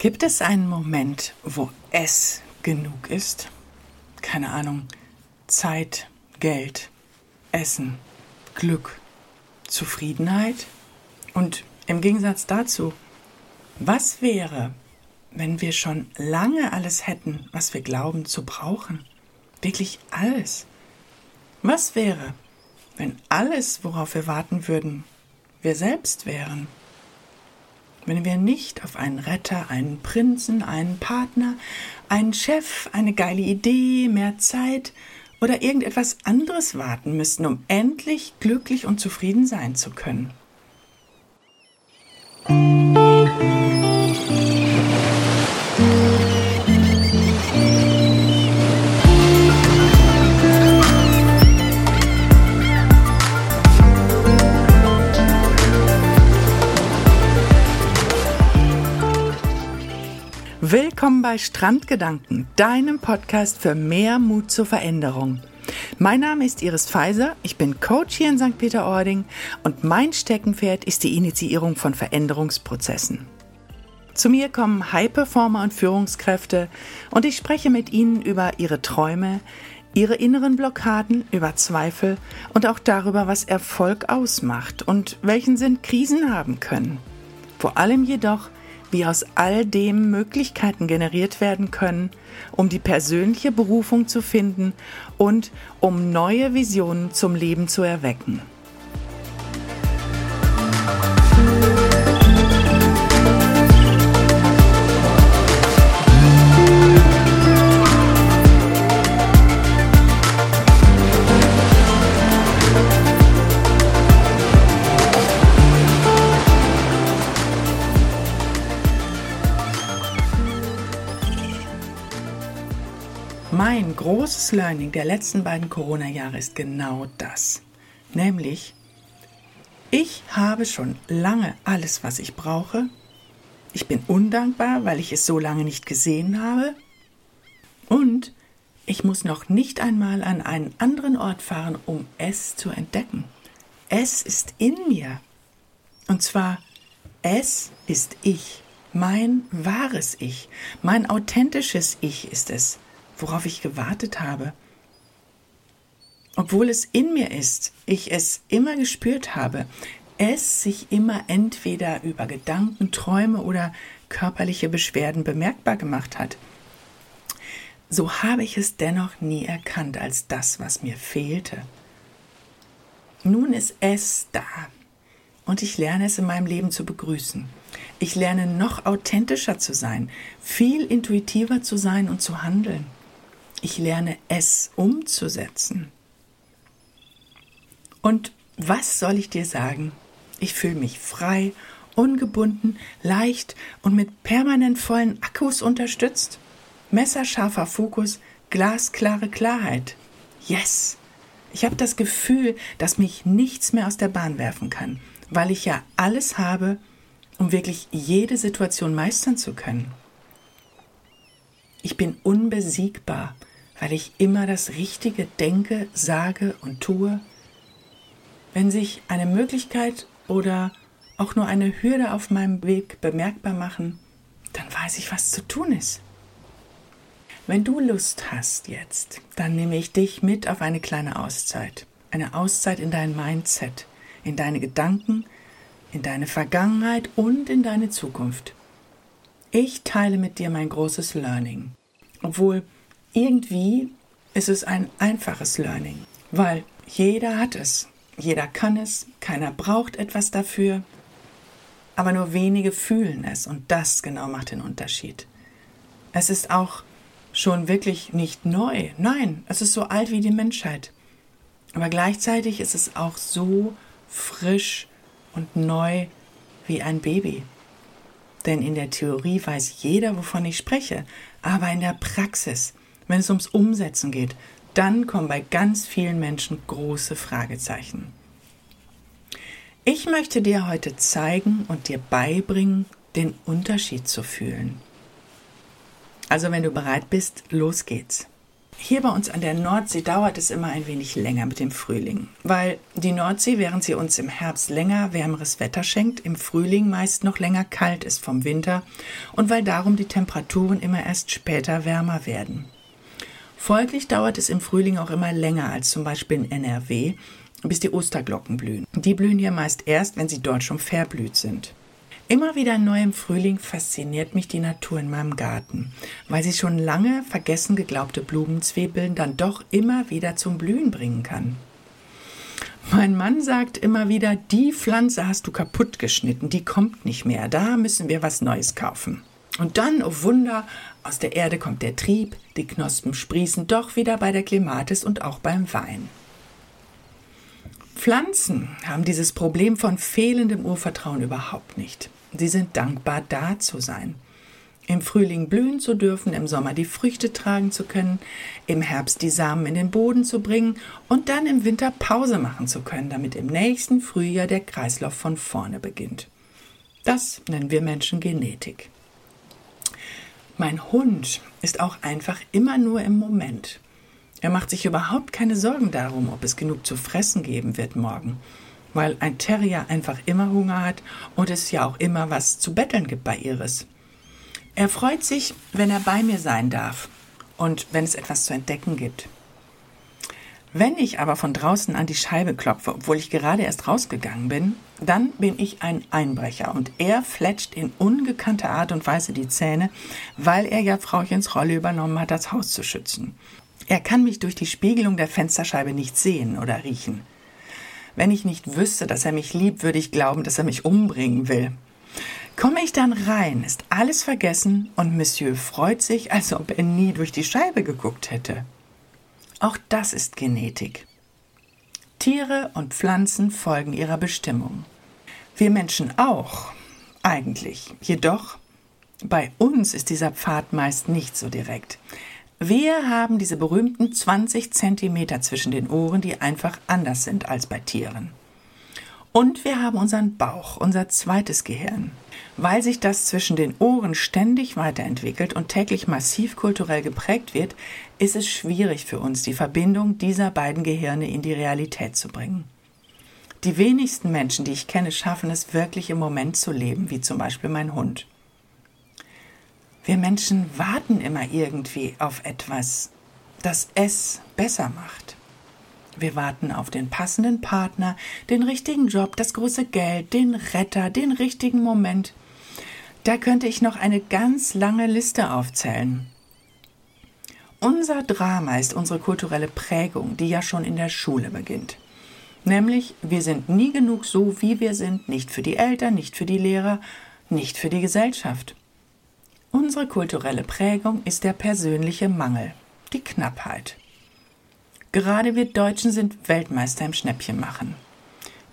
Gibt es einen Moment, wo es genug ist? Keine Ahnung, Zeit, Geld, Essen, Glück, Zufriedenheit? Und im Gegensatz dazu, was wäre, wenn wir schon lange alles hätten, was wir glauben zu brauchen? Wirklich alles. Was wäre, wenn alles, worauf wir warten würden, wir selbst wären? Wenn wir nicht auf einen Retter, einen Prinzen, einen Partner, einen Chef, eine geile Idee, mehr Zeit oder irgendetwas anderes warten müssten, um endlich glücklich und zufrieden sein zu können. Willkommen bei Strandgedanken, deinem Podcast für mehr Mut zur Veränderung. Mein Name ist Iris Pfeiser, ich bin Coach hier in St. Peter-Ording und mein Steckenpferd ist die Initiierung von Veränderungsprozessen. Zu mir kommen High-Performer und Führungskräfte und ich spreche mit ihnen über ihre Träume, ihre inneren Blockaden, über Zweifel und auch darüber, was Erfolg ausmacht und welchen Sinn Krisen haben können. Vor allem jedoch, wie aus all dem Möglichkeiten generiert werden können, um die persönliche Berufung zu finden und um neue Visionen zum Leben zu erwecken. Großes Learning der letzten beiden Corona-Jahre ist genau das. Nämlich, ich habe schon lange alles, was ich brauche. Ich bin undankbar, weil ich es so lange nicht gesehen habe. Und ich muss noch nicht einmal an einen anderen Ort fahren, um es zu entdecken. Es ist in mir. Und zwar, es ist ich, mein wahres Ich, mein authentisches Ich ist es worauf ich gewartet habe. Obwohl es in mir ist, ich es immer gespürt habe, es sich immer entweder über Gedanken, Träume oder körperliche Beschwerden bemerkbar gemacht hat. So habe ich es dennoch nie erkannt als das, was mir fehlte. Nun ist es da und ich lerne es in meinem Leben zu begrüßen. Ich lerne noch authentischer zu sein, viel intuitiver zu sein und zu handeln. Ich lerne es umzusetzen. Und was soll ich dir sagen? Ich fühle mich frei, ungebunden, leicht und mit permanent vollen Akkus unterstützt. Messerscharfer Fokus, glasklare Klarheit. Yes! Ich habe das Gefühl, dass mich nichts mehr aus der Bahn werfen kann, weil ich ja alles habe, um wirklich jede Situation meistern zu können. Ich bin unbesiegbar weil ich immer das Richtige denke, sage und tue. Wenn sich eine Möglichkeit oder auch nur eine Hürde auf meinem Weg bemerkbar machen, dann weiß ich, was zu tun ist. Wenn du Lust hast jetzt, dann nehme ich dich mit auf eine kleine Auszeit. Eine Auszeit in dein Mindset, in deine Gedanken, in deine Vergangenheit und in deine Zukunft. Ich teile mit dir mein großes Learning. Obwohl irgendwie ist es ein einfaches Learning, weil jeder hat es, jeder kann es, keiner braucht etwas dafür, aber nur wenige fühlen es und das genau macht den Unterschied. Es ist auch schon wirklich nicht neu, nein, es ist so alt wie die Menschheit, aber gleichzeitig ist es auch so frisch und neu wie ein Baby. Denn in der Theorie weiß jeder, wovon ich spreche, aber in der Praxis wenn es ums Umsetzen geht, dann kommen bei ganz vielen Menschen große Fragezeichen. Ich möchte dir heute zeigen und dir beibringen, den Unterschied zu fühlen. Also wenn du bereit bist, los geht's. Hier bei uns an der Nordsee dauert es immer ein wenig länger mit dem Frühling, weil die Nordsee, während sie uns im Herbst länger wärmeres Wetter schenkt, im Frühling meist noch länger kalt ist vom Winter und weil darum die Temperaturen immer erst später wärmer werden. Folglich dauert es im Frühling auch immer länger als zum Beispiel in NRW, bis die Osterglocken blühen. Die blühen ja meist erst, wenn sie dort schon verblüht sind. Immer wieder neu im Frühling fasziniert mich die Natur in meinem Garten, weil sie schon lange vergessen geglaubte Blumenzwiebeln dann doch immer wieder zum Blühen bringen kann. Mein Mann sagt immer wieder, die Pflanze hast du kaputt geschnitten, die kommt nicht mehr, da müssen wir was Neues kaufen. Und dann, oh Wunder, aus der Erde kommt der Trieb, die Knospen sprießen doch wieder bei der Klimatis und auch beim Wein. Pflanzen haben dieses Problem von fehlendem Urvertrauen überhaupt nicht. Sie sind dankbar, da zu sein. Im Frühling blühen zu dürfen, im Sommer die Früchte tragen zu können, im Herbst die Samen in den Boden zu bringen und dann im Winter Pause machen zu können, damit im nächsten Frühjahr der Kreislauf von vorne beginnt. Das nennen wir Menschen Genetik. Mein Hund ist auch einfach immer nur im Moment. Er macht sich überhaupt keine Sorgen darum, ob es genug zu fressen geben wird morgen weil ein Terrier einfach immer Hunger hat und es ja auch immer was zu betteln gibt bei Iris. Er freut sich, wenn er bei mir sein darf und wenn es etwas zu entdecken gibt. Wenn ich aber von draußen an die Scheibe klopfe, obwohl ich gerade erst rausgegangen bin, dann bin ich ein Einbrecher und er fletscht in ungekannter Art und Weise die Zähne, weil er ja Frauchens Rolle übernommen hat, das Haus zu schützen. Er kann mich durch die Spiegelung der Fensterscheibe nicht sehen oder riechen. Wenn ich nicht wüsste, dass er mich liebt, würde ich glauben, dass er mich umbringen will. Komme ich dann rein, ist alles vergessen und Monsieur freut sich, als ob er nie durch die Scheibe geguckt hätte. Auch das ist Genetik. Tiere und Pflanzen folgen ihrer Bestimmung. Wir Menschen auch, eigentlich. Jedoch, bei uns ist dieser Pfad meist nicht so direkt. Wir haben diese berühmten 20 Zentimeter zwischen den Ohren, die einfach anders sind als bei Tieren. Und wir haben unseren Bauch, unser zweites Gehirn. Weil sich das zwischen den Ohren ständig weiterentwickelt und täglich massiv kulturell geprägt wird, ist es schwierig für uns, die Verbindung dieser beiden Gehirne in die Realität zu bringen. Die wenigsten Menschen, die ich kenne, schaffen es wirklich im Moment zu leben, wie zum Beispiel mein Hund. Wir Menschen warten immer irgendwie auf etwas, das es besser macht. Wir warten auf den passenden Partner, den richtigen Job, das große Geld, den Retter, den richtigen Moment. Da könnte ich noch eine ganz lange Liste aufzählen. Unser Drama ist unsere kulturelle Prägung, die ja schon in der Schule beginnt. Nämlich, wir sind nie genug so, wie wir sind, nicht für die Eltern, nicht für die Lehrer, nicht für die Gesellschaft. Unsere kulturelle Prägung ist der persönliche Mangel, die Knappheit. Gerade wir Deutschen sind Weltmeister im Schnäppchenmachen.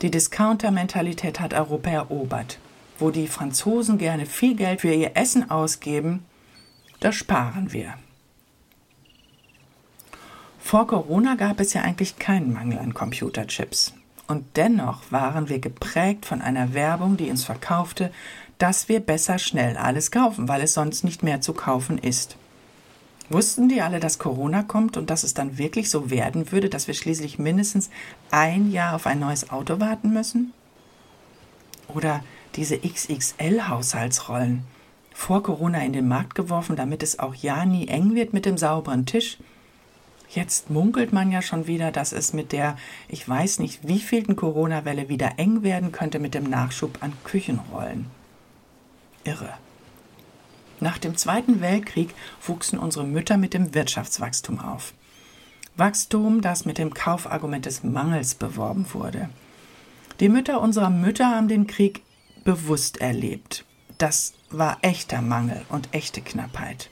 Die Discounter-Mentalität hat Europa erobert. Wo die Franzosen gerne viel Geld für ihr Essen ausgeben, da sparen wir. Vor Corona gab es ja eigentlich keinen Mangel an Computerchips. Und dennoch waren wir geprägt von einer Werbung, die uns verkaufte, dass wir besser schnell alles kaufen, weil es sonst nicht mehr zu kaufen ist. Wussten die alle, dass Corona kommt und dass es dann wirklich so werden würde, dass wir schließlich mindestens ein Jahr auf ein neues Auto warten müssen? Oder diese XXL-Haushaltsrollen vor Corona in den Markt geworfen, damit es auch ja nie eng wird mit dem sauberen Tisch? Jetzt munkelt man ja schon wieder, dass es mit der, ich weiß nicht wievielten Corona-Welle wieder eng werden könnte mit dem Nachschub an Küchenrollen irre. Nach dem Zweiten Weltkrieg wuchsen unsere Mütter mit dem Wirtschaftswachstum auf. Wachstum, das mit dem Kaufargument des Mangels beworben wurde. Die Mütter unserer Mütter haben den Krieg bewusst erlebt. Das war echter Mangel und echte Knappheit.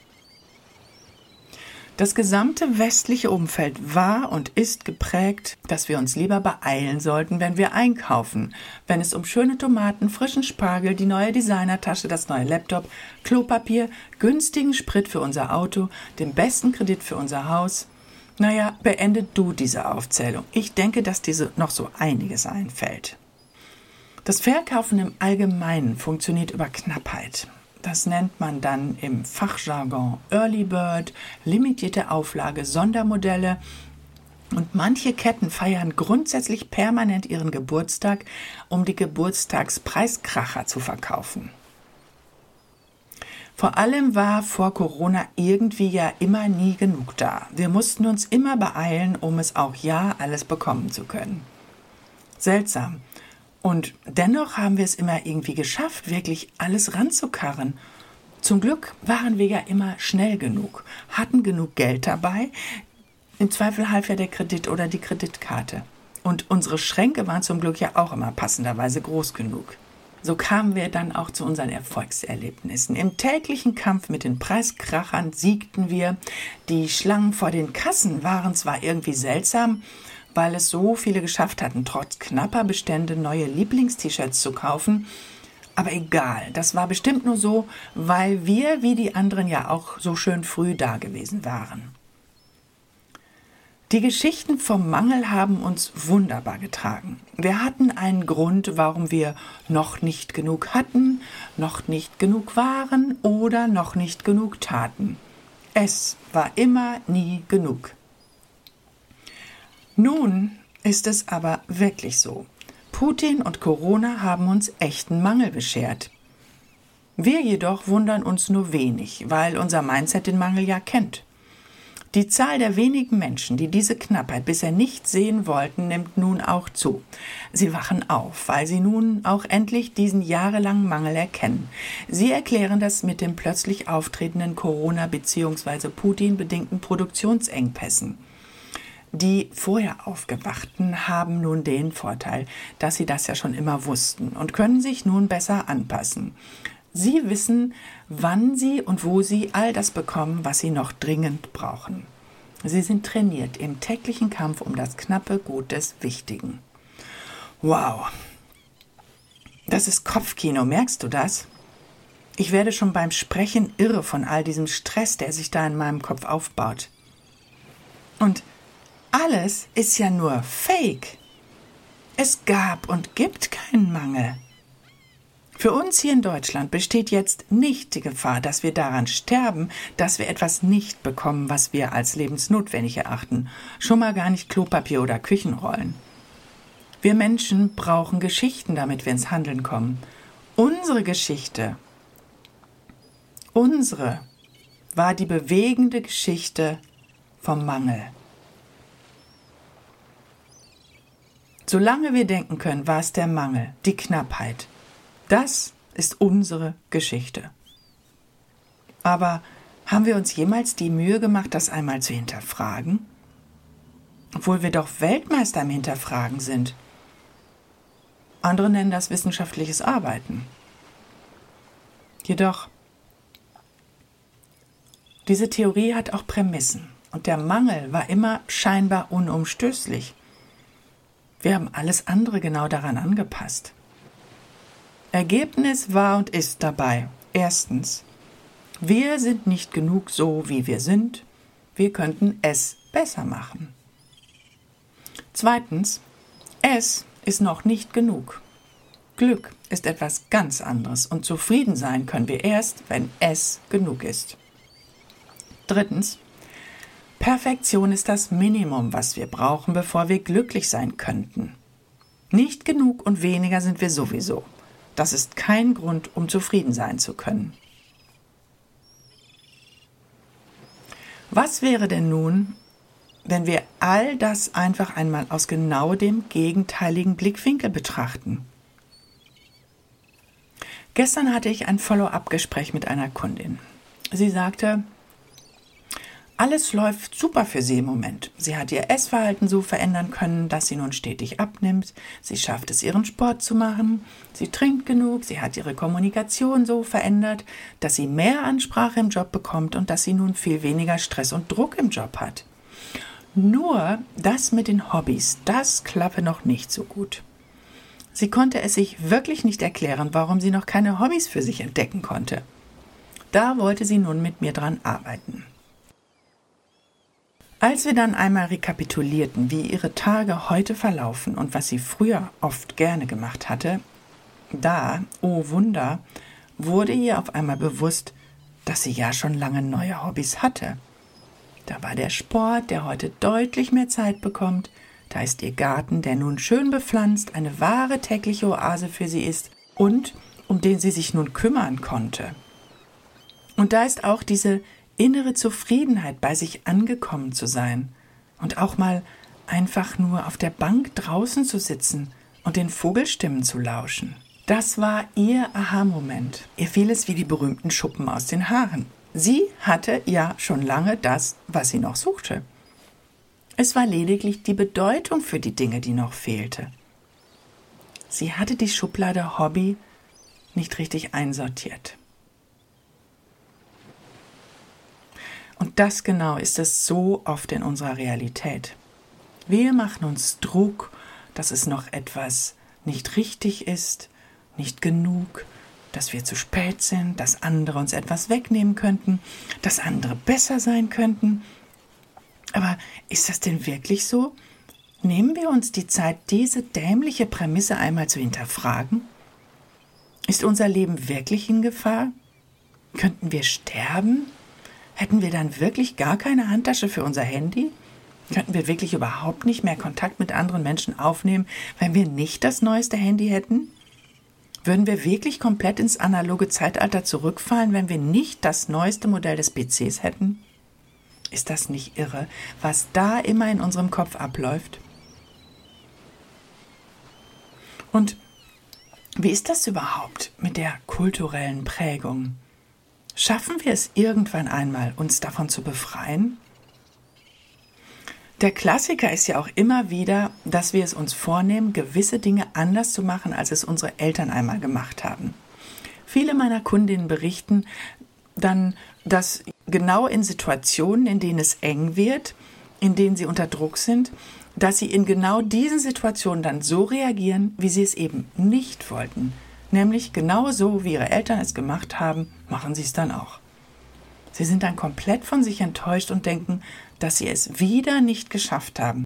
Das gesamte westliche Umfeld war und ist geprägt, dass wir uns lieber beeilen sollten, wenn wir einkaufen, wenn es um schöne Tomaten, frischen Spargel, die neue Designertasche, das neue Laptop, Klopapier, günstigen Sprit für unser Auto, den besten Kredit für unser Haus. Naja, beende du diese Aufzählung. Ich denke, dass diese noch so einiges einfällt. Das Verkaufen im Allgemeinen funktioniert über Knappheit. Das nennt man dann im Fachjargon Early Bird, limitierte Auflage, Sondermodelle. Und manche Ketten feiern grundsätzlich permanent ihren Geburtstag, um die Geburtstagspreiskracher zu verkaufen. Vor allem war vor Corona irgendwie ja immer nie genug da. Wir mussten uns immer beeilen, um es auch ja alles bekommen zu können. Seltsam. Und dennoch haben wir es immer irgendwie geschafft, wirklich alles ranzukarren. Zum Glück waren wir ja immer schnell genug, hatten genug Geld dabei. Im Zweifel half ja der Kredit oder die Kreditkarte. Und unsere Schränke waren zum Glück ja auch immer passenderweise groß genug. So kamen wir dann auch zu unseren Erfolgserlebnissen. Im täglichen Kampf mit den Preiskrachern siegten wir. Die Schlangen vor den Kassen waren zwar irgendwie seltsam, weil es so viele geschafft hatten, trotz knapper Bestände neue Lieblingst-T-Shirts zu kaufen. Aber egal, das war bestimmt nur so, weil wir wie die anderen ja auch so schön früh da gewesen waren. Die Geschichten vom Mangel haben uns wunderbar getragen. Wir hatten einen Grund, warum wir noch nicht genug hatten, noch nicht genug waren oder noch nicht genug taten. Es war immer nie genug. Nun ist es aber wirklich so. Putin und Corona haben uns echten Mangel beschert. Wir jedoch wundern uns nur wenig, weil unser Mindset den Mangel ja kennt. Die Zahl der wenigen Menschen, die diese Knappheit bisher nicht sehen wollten, nimmt nun auch zu. Sie wachen auf, weil sie nun auch endlich diesen jahrelangen Mangel erkennen. Sie erklären das mit den plötzlich auftretenden Corona- bzw. Putin-bedingten Produktionsengpässen. Die vorher Aufgewachten haben nun den Vorteil, dass sie das ja schon immer wussten und können sich nun besser anpassen. Sie wissen, wann Sie und wo Sie all das bekommen, was Sie noch dringend brauchen. Sie sind trainiert im täglichen Kampf um das knappe Gut des Wichtigen. Wow. Das ist Kopfkino, merkst du das? Ich werde schon beim Sprechen irre von all diesem Stress, der sich da in meinem Kopf aufbaut. Und alles ist ja nur Fake. Es gab und gibt keinen Mangel. Für uns hier in Deutschland besteht jetzt nicht die Gefahr, dass wir daran sterben, dass wir etwas nicht bekommen, was wir als lebensnotwendig erachten, schon mal gar nicht Klopapier oder Küchenrollen. Wir Menschen brauchen Geschichten, damit wir ins Handeln kommen. Unsere Geschichte, unsere, war die bewegende Geschichte vom Mangel. Solange wir denken können, war es der Mangel, die Knappheit, das ist unsere Geschichte. Aber haben wir uns jemals die Mühe gemacht, das einmal zu hinterfragen? Obwohl wir doch Weltmeister im Hinterfragen sind. Andere nennen das wissenschaftliches Arbeiten. Jedoch, diese Theorie hat auch Prämissen und der Mangel war immer scheinbar unumstößlich. Wir haben alles andere genau daran angepasst. Ergebnis war und ist dabei. Erstens, wir sind nicht genug so, wie wir sind. Wir könnten es besser machen. Zweitens, es ist noch nicht genug. Glück ist etwas ganz anderes und zufrieden sein können wir erst, wenn es genug ist. Drittens, Perfektion ist das Minimum, was wir brauchen, bevor wir glücklich sein könnten. Nicht genug und weniger sind wir sowieso. Das ist kein Grund, um zufrieden sein zu können. Was wäre denn nun, wenn wir all das einfach einmal aus genau dem gegenteiligen Blickwinkel betrachten? Gestern hatte ich ein Follow-up-Gespräch mit einer Kundin. Sie sagte, alles läuft super für sie im Moment. Sie hat ihr Essverhalten so verändern können, dass sie nun stetig abnimmt. Sie schafft es, ihren Sport zu machen. Sie trinkt genug. Sie hat ihre Kommunikation so verändert, dass sie mehr Ansprache im Job bekommt und dass sie nun viel weniger Stress und Druck im Job hat. Nur das mit den Hobbys, das klappe noch nicht so gut. Sie konnte es sich wirklich nicht erklären, warum sie noch keine Hobbys für sich entdecken konnte. Da wollte sie nun mit mir dran arbeiten. Als wir dann einmal rekapitulierten, wie ihre Tage heute verlaufen und was sie früher oft gerne gemacht hatte, da, oh Wunder, wurde ihr auf einmal bewusst, dass sie ja schon lange neue Hobbys hatte. Da war der Sport, der heute deutlich mehr Zeit bekommt, da ist ihr Garten, der nun schön bepflanzt, eine wahre tägliche Oase für sie ist und um den sie sich nun kümmern konnte. Und da ist auch diese innere Zufriedenheit, bei sich angekommen zu sein und auch mal einfach nur auf der Bank draußen zu sitzen und den Vogelstimmen zu lauschen. Das war ihr Aha-Moment. Ihr fiel es wie die berühmten Schuppen aus den Haaren. Sie hatte ja schon lange das, was sie noch suchte. Es war lediglich die Bedeutung für die Dinge, die noch fehlte. Sie hatte die Schublade Hobby nicht richtig einsortiert. Und das genau ist es so oft in unserer Realität. Wir machen uns Druck, dass es noch etwas nicht richtig ist, nicht genug, dass wir zu spät sind, dass andere uns etwas wegnehmen könnten, dass andere besser sein könnten. Aber ist das denn wirklich so? Nehmen wir uns die Zeit, diese dämliche Prämisse einmal zu hinterfragen? Ist unser Leben wirklich in Gefahr? Könnten wir sterben? Hätten wir dann wirklich gar keine Handtasche für unser Handy? Könnten wir wirklich überhaupt nicht mehr Kontakt mit anderen Menschen aufnehmen, wenn wir nicht das neueste Handy hätten? Würden wir wirklich komplett ins analoge Zeitalter zurückfallen, wenn wir nicht das neueste Modell des PCs hätten? Ist das nicht irre, was da immer in unserem Kopf abläuft? Und wie ist das überhaupt mit der kulturellen Prägung? Schaffen wir es irgendwann einmal, uns davon zu befreien? Der Klassiker ist ja auch immer wieder, dass wir es uns vornehmen, gewisse Dinge anders zu machen, als es unsere Eltern einmal gemacht haben. Viele meiner Kundinnen berichten dann, dass genau in Situationen, in denen es eng wird, in denen sie unter Druck sind, dass sie in genau diesen Situationen dann so reagieren, wie sie es eben nicht wollten. Nämlich genau so, wie ihre Eltern es gemacht haben, machen sie es dann auch. Sie sind dann komplett von sich enttäuscht und denken, dass sie es wieder nicht geschafft haben,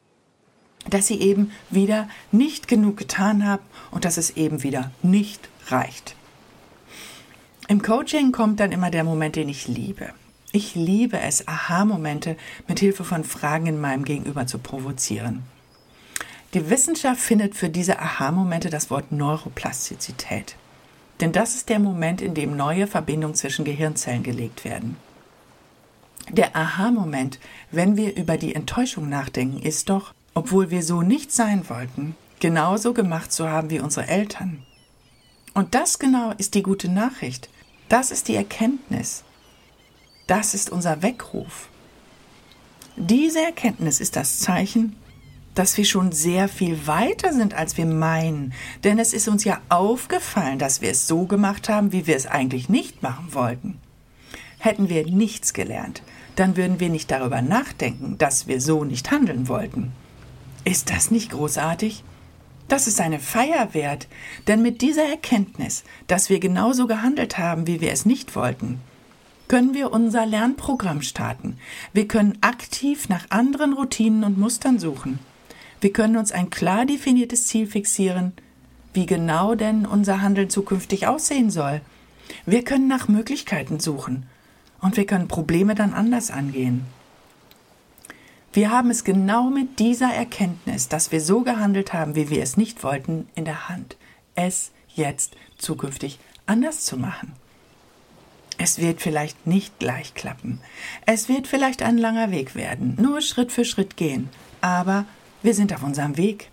dass sie eben wieder nicht genug getan haben und dass es eben wieder nicht reicht. Im Coaching kommt dann immer der Moment, den ich liebe. Ich liebe es, Aha-Momente mit Hilfe von Fragen in meinem Gegenüber zu provozieren. Die Wissenschaft findet für diese Aha-Momente das Wort Neuroplastizität. Denn das ist der Moment, in dem neue Verbindungen zwischen Gehirnzellen gelegt werden. Der Aha-Moment, wenn wir über die Enttäuschung nachdenken, ist doch, obwohl wir so nicht sein wollten, genauso gemacht zu haben wie unsere Eltern. Und das genau ist die gute Nachricht. Das ist die Erkenntnis. Das ist unser Weckruf. Diese Erkenntnis ist das Zeichen, dass wir schon sehr viel weiter sind, als wir meinen. Denn es ist uns ja aufgefallen, dass wir es so gemacht haben, wie wir es eigentlich nicht machen wollten. Hätten wir nichts gelernt, dann würden wir nicht darüber nachdenken, dass wir so nicht handeln wollten. Ist das nicht großartig? Das ist eine Feier wert, denn mit dieser Erkenntnis, dass wir genauso gehandelt haben, wie wir es nicht wollten, können wir unser Lernprogramm starten. Wir können aktiv nach anderen Routinen und Mustern suchen. Wir können uns ein klar definiertes Ziel fixieren, wie genau denn unser Handeln zukünftig aussehen soll. Wir können nach Möglichkeiten suchen und wir können Probleme dann anders angehen. Wir haben es genau mit dieser Erkenntnis, dass wir so gehandelt haben, wie wir es nicht wollten, in der Hand, es jetzt zukünftig anders zu machen. Es wird vielleicht nicht gleich klappen. Es wird vielleicht ein langer Weg werden, nur Schritt für Schritt gehen. Aber wir sind auf unserem Weg.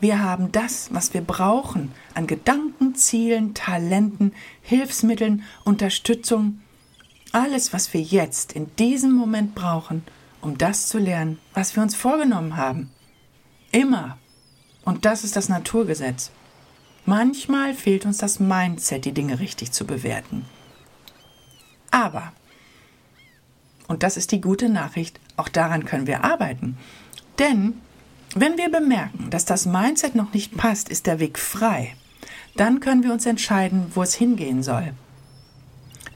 Wir haben das, was wir brauchen an Gedanken, Zielen, Talenten, Hilfsmitteln, Unterstützung, alles, was wir jetzt in diesem Moment brauchen, um das zu lernen, was wir uns vorgenommen haben. Immer. Und das ist das Naturgesetz. Manchmal fehlt uns das Mindset, die Dinge richtig zu bewerten. Aber, und das ist die gute Nachricht, auch daran können wir arbeiten. Denn wenn wir bemerken, dass das Mindset noch nicht passt, ist der Weg frei. Dann können wir uns entscheiden, wo es hingehen soll.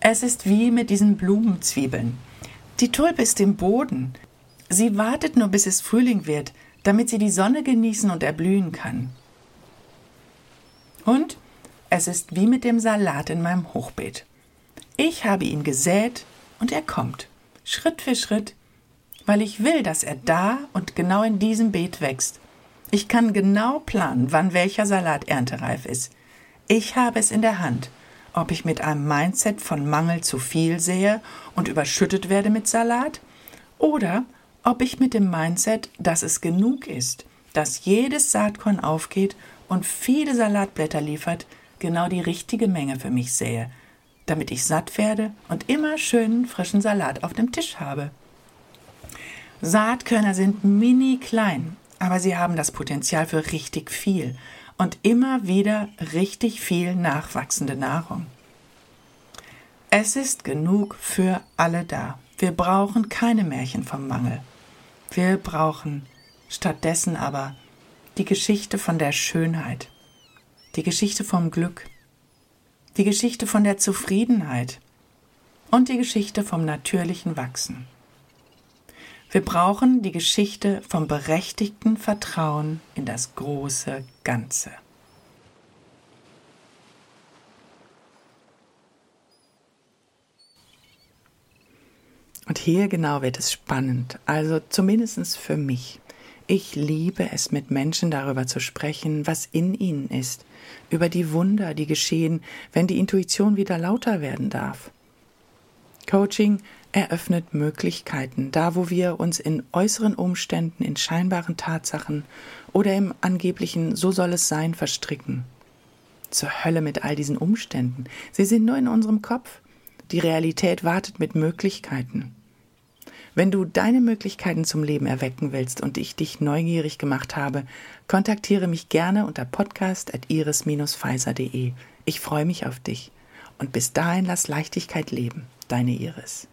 Es ist wie mit diesen Blumenzwiebeln. Die Tulpe ist im Boden. Sie wartet nur, bis es Frühling wird, damit sie die Sonne genießen und erblühen kann. Und Es ist wie mit dem Salat in meinem Hochbeet. Ich habe ihn gesät und er kommt, Schritt für Schritt, weil ich will, dass er da und genau in diesem Beet wächst. Ich kann genau planen, wann welcher Salat erntereif ist. Ich habe es in der Hand, ob ich mit einem Mindset von Mangel zu viel sehe und überschüttet werde mit Salat oder ob ich mit dem Mindset, dass es genug ist, dass jedes Saatkorn aufgeht und viele Salatblätter liefert, genau die richtige Menge für mich sähe, damit ich satt werde und immer schönen frischen Salat auf dem Tisch habe. Saatkörner sind mini klein, aber sie haben das Potenzial für richtig viel und immer wieder richtig viel nachwachsende Nahrung. Es ist genug für alle da. Wir brauchen keine Märchen vom Mangel. Wir brauchen stattdessen aber die Geschichte von der Schönheit, die Geschichte vom Glück, die Geschichte von der Zufriedenheit und die Geschichte vom natürlichen Wachsen. Wir brauchen die Geschichte vom berechtigten Vertrauen in das große Ganze. Und hier genau wird es spannend, also zumindest für mich. Ich liebe es, mit Menschen darüber zu sprechen, was in ihnen ist, über die Wunder, die geschehen, wenn die Intuition wieder lauter werden darf. Coaching eröffnet Möglichkeiten, da wo wir uns in äußeren Umständen, in scheinbaren Tatsachen oder im angeblichen So soll es sein verstricken. Zur Hölle mit all diesen Umständen. Sie sind nur in unserem Kopf. Die Realität wartet mit Möglichkeiten. Wenn du deine Möglichkeiten zum Leben erwecken willst und ich dich neugierig gemacht habe, kontaktiere mich gerne unter podcast.iris-pfizer.de. Ich freue mich auf dich. Und bis dahin lass Leichtigkeit leben. Deine Iris.